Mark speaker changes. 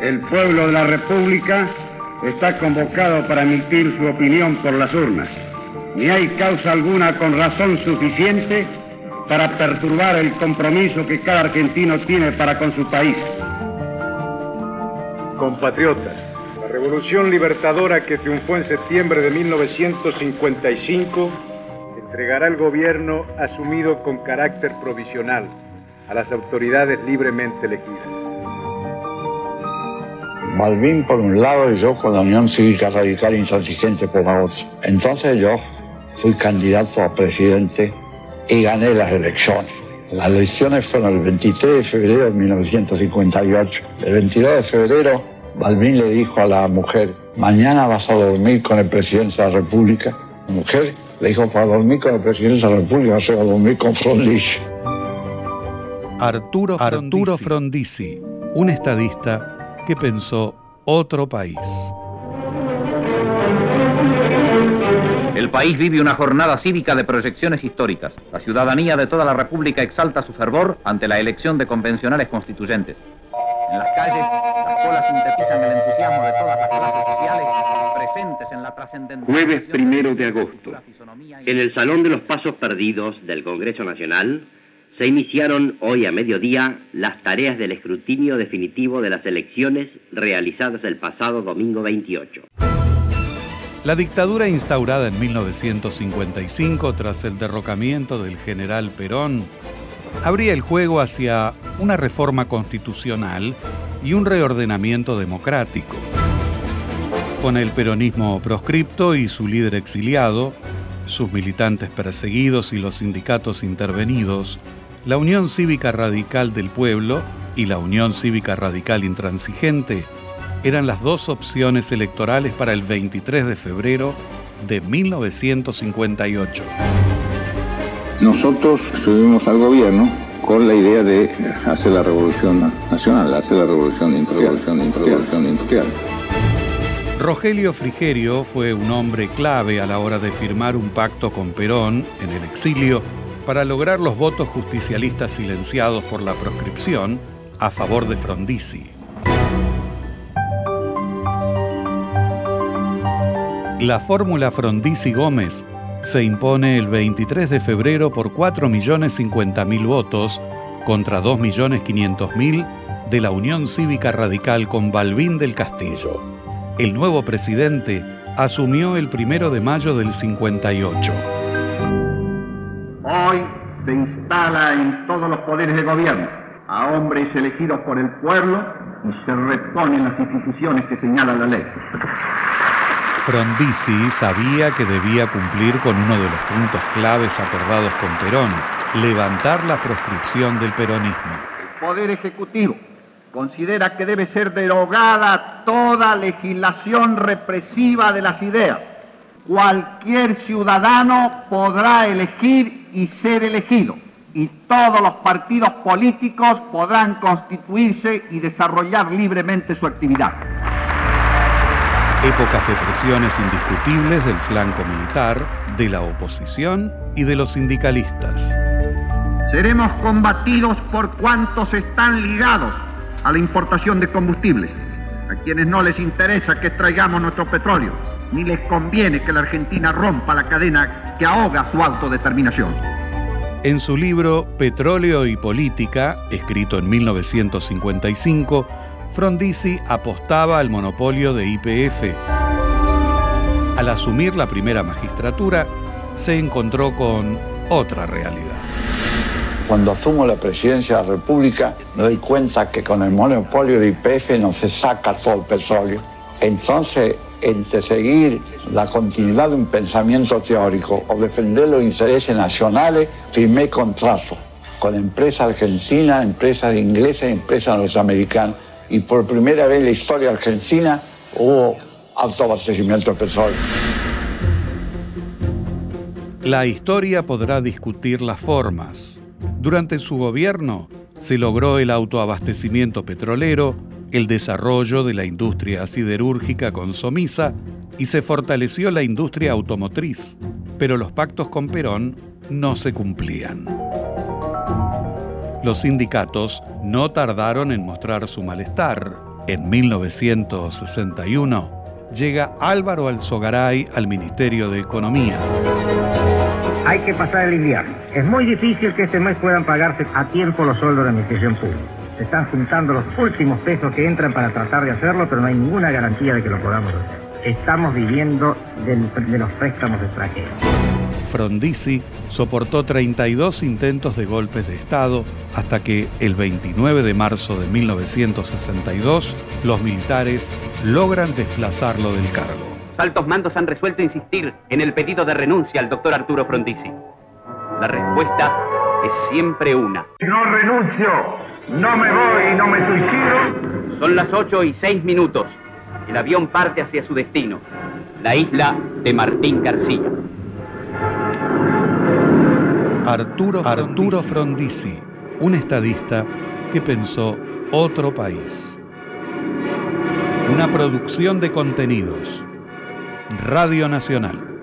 Speaker 1: El pueblo de la República está convocado para emitir su opinión por las urnas. Ni hay causa alguna con razón suficiente para perturbar el compromiso que cada argentino tiene para con su país.
Speaker 2: Compatriotas, la revolución libertadora que triunfó en septiembre de 1955 entregará el gobierno asumido con carácter provisional a las autoridades libremente elegidas.
Speaker 3: Malvin por un lado y yo con la Unión Cívica Radical Intransigente por la otra. Entonces yo fui candidato a presidente y gané las elecciones. Las elecciones fueron el 23 de febrero de 1958. El 22 de febrero, Balbín le dijo a la mujer, mañana vas a dormir con el presidente de la República. La mujer le dijo, para dormir con el presidente de la República se va a dormir con Frondizi.
Speaker 4: Arturo, Arturo Frondizi, un estadista que pensó otro país.
Speaker 5: El país vive una jornada cívica de proyecciones históricas. La ciudadanía de toda la República exalta su fervor ante la elección de convencionales constituyentes. En las calles, las colas sintetizan el entusiasmo de todas las clases sociales presentes en la trascendental.
Speaker 6: Jueves primero de agosto. En el Salón de los Pasos Perdidos del Congreso Nacional se iniciaron hoy a mediodía las tareas del escrutinio definitivo de las elecciones realizadas el pasado domingo 28.
Speaker 4: La dictadura instaurada en 1955 tras el derrocamiento del general Perón abría el juego hacia una reforma constitucional y un reordenamiento democrático. Con el peronismo proscripto y su líder exiliado, sus militantes perseguidos y los sindicatos intervenidos, la Unión Cívica Radical del Pueblo y la Unión Cívica Radical Intransigente eran las dos opciones electorales para el 23 de febrero de 1958.
Speaker 7: Nosotros subimos al gobierno con la idea de hacer la revolución nacional, hacer la revolución industrial.
Speaker 4: Rogelio Frigerio fue un hombre clave a la hora de firmar un pacto con Perón en el exilio para lograr los votos justicialistas silenciados por la proscripción a favor de Frondizi. La fórmula Frondizi-Gómez se impone el 23 de febrero por 4.050.000 votos contra 2.500.000 de la Unión Cívica Radical con Balbín del Castillo. El nuevo presidente asumió el primero de mayo del 58.
Speaker 8: Hoy se instala en todos los poderes de gobierno a hombres elegidos por el pueblo y se reponen las instituciones que señala la ley.
Speaker 4: Frondizi sabía que debía cumplir con uno de los puntos claves acordados con Perón, levantar la proscripción del peronismo.
Speaker 8: El Poder Ejecutivo considera que debe ser derogada toda legislación represiva de las ideas. Cualquier ciudadano podrá elegir y ser elegido, y todos los partidos políticos podrán constituirse y desarrollar libremente su actividad
Speaker 4: épocas de presiones indiscutibles del flanco militar, de la oposición y de los sindicalistas.
Speaker 8: Seremos combatidos por cuantos están ligados a la importación de combustibles, a quienes no les interesa que traigamos nuestro petróleo, ni les conviene que la Argentina rompa la cadena que ahoga su autodeterminación.
Speaker 4: En su libro Petróleo y Política, escrito en 1955, Frondizi apostaba al monopolio de IPF. Al asumir la primera magistratura, se encontró con otra realidad.
Speaker 3: Cuando asumo la presidencia de la República, me doy cuenta que con el monopolio de IPF no se saca todo el petróleo. Entonces, entre seguir la continuidad de un pensamiento teórico o defender los intereses nacionales, firmé contrato con empresas argentinas, empresas inglesas, empresas norteamericanas y por primera vez en la historia argentina hubo alto abastecimiento de petróleo.
Speaker 4: La historia podrá discutir las formas. Durante su gobierno se logró el autoabastecimiento petrolero, el desarrollo de la industria siderúrgica con Somisa y se fortaleció la industria automotriz, pero los pactos con Perón no se cumplían. Los sindicatos no tardaron en mostrar su malestar. En 1961 llega Álvaro Alzogaray al Ministerio de Economía.
Speaker 9: Hay que pasar el invierno. Es muy difícil que este mes puedan pagarse a tiempo los sueldos de la administración pública. Se están juntando los últimos pesos que entran para tratar de hacerlo, pero no hay ninguna garantía de que lo podamos hacer. Estamos viviendo de los préstamos extranjeros.
Speaker 4: Frondizi soportó 32 intentos de golpes de Estado hasta que el 29 de marzo de 1962 los militares logran desplazarlo del cargo.
Speaker 10: Altos mandos han resuelto insistir en el pedido de renuncia al doctor Arturo Frondizi. La respuesta es siempre una.
Speaker 1: No renuncio, no me voy, no me suicido.
Speaker 10: Son las 8 y 6 minutos. El avión parte hacia su destino, la isla de Martín García.
Speaker 4: Arturo Frondizi, Arturo Frondizi un estadista que pensó otro país. Una producción de contenidos. Radio Nacional.